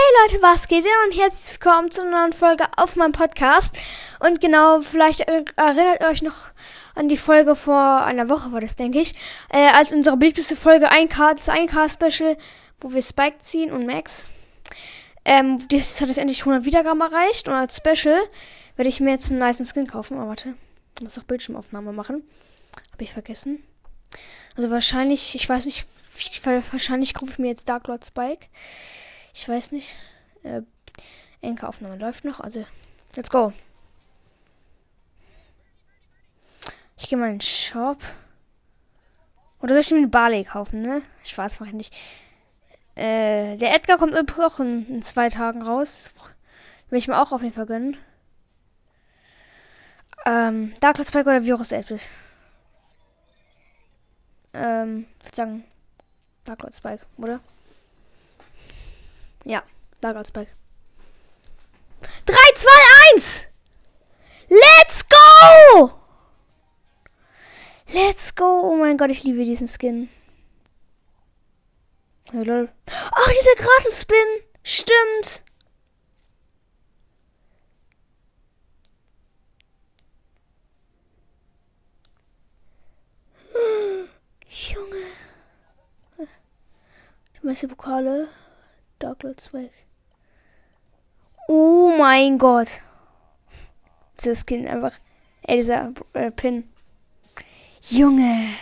Hey Leute, was geht? Und herzlich willkommen zu einer neuen Folge auf meinem Podcast. Und genau, vielleicht erinnert ihr euch noch an die Folge vor einer Woche, war das, denke ich. Äh, als unsere beliebteste Folge 1K, das 1K-Special, wo wir Spike ziehen und Max. Ähm, das hat jetzt endlich 100 Wiedergaben erreicht. Und als Special werde ich mir jetzt einen nice Skin kaufen. Aber oh, warte, ich muss auch Bildschirmaufnahme machen. Habe ich vergessen. Also wahrscheinlich, ich weiß nicht, wahrscheinlich rufe ich mir jetzt Dark Lord Spike. Ich weiß nicht. Äh, Enke-Aufnahme läuft noch. Also, let's go. Ich gehe mal in den Shop. Oder soll ich mir einen Barley kaufen, ne? Spaß mache ich nicht. Äh, der Edgar kommt auch in, in, zwei Tagen raus. Will ich mir auch auf jeden Fall gönnen. Ähm, Dark Lord Spike oder Virus Elvis? Ähm, ich würde sagen Dark Lord Spike, oder? Ja, Lagerspike. 3, 2, 1! Let's go! Let's go! Oh mein Gott, ich liebe diesen Skin. Ach, dieser Gratis-Spin! Stimmt! Junge. Die meiste Pokale. Dark Lords weg. Oh mein Gott. Dieser Skin einfach. Ey, dieser äh, Pin. Junge.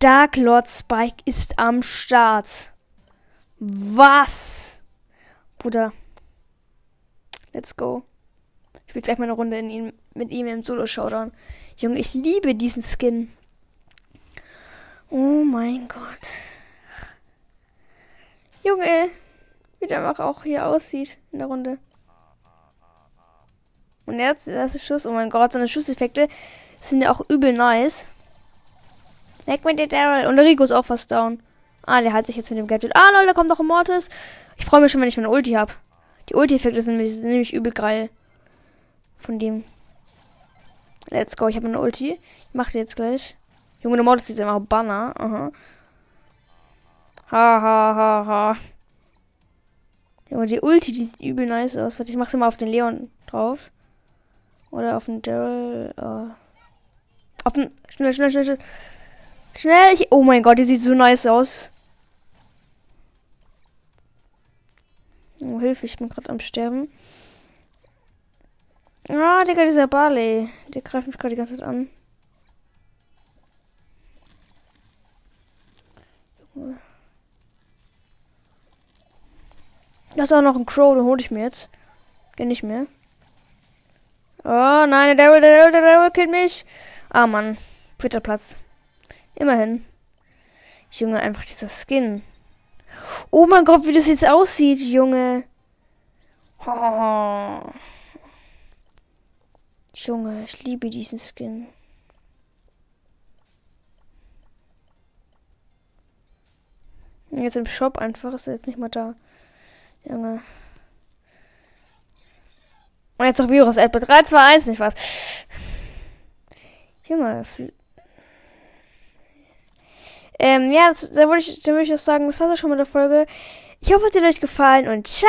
Dark Lord Spike ist am Start. Was? Bruder. Let's go. Ich will gleich mal eine Runde in ihn, mit ihm im Solo-Showdown. Junge, ich liebe diesen Skin. Oh mein Gott. Junge, wie der einfach auch hier aussieht in der Runde. Und jetzt der erste Schuss. Oh mein Gott, seine Schusseffekte sind ja auch übel nice. Weg mit der Daryl. Und der Rico ist auch fast down. Ah, der hat sich jetzt mit dem Gadget. Ah, Leute, kommt noch ein Mortis. Ich freue mich schon, wenn ich meine Ulti habe. Die Ulti-Effekte sind nämlich, sind nämlich übel geil. Von dem. Let's go. Ich habe eine Ulti. Ich mache die jetzt gleich. Junge, der Mortis ist einfach Banner. Aha. Ha, ha, ha, ha. Junge, die Ulti, die sieht übel nice aus. Ich mach's immer auf den Leon drauf. Oder auf den Daryl. Uh. Auf den. Schnell, schnell, schnell, schnell. Schnell. Ich, oh mein Gott, die sieht so nice aus. Oh, Hilfe, ich bin gerade am Sterben. Ah, Digga, dieser Barley. Der greift mich gerade die ganze Zeit an. Junge. Da ist auch noch ein Crow, den hole ich mir jetzt. Geh nicht mehr. Oh nein, der Daryl, der Daryl, der Daryl killt mich. Ah Mann, vierter Platz. Immerhin. Junge, einfach dieser Skin. Oh mein Gott, wie das jetzt aussieht, Junge. Oh. Junge, ich liebe diesen Skin. Jetzt im Shop einfach, ist er jetzt nicht mal da. Junge. Und jetzt noch Virus Apple 3, 2, 1, nicht was. Junge. Ähm, ja, das, da würde ich, da ich auch sagen, das war's auch schon mit der Folge. Ich hoffe, es hat euch gefallen und ciao!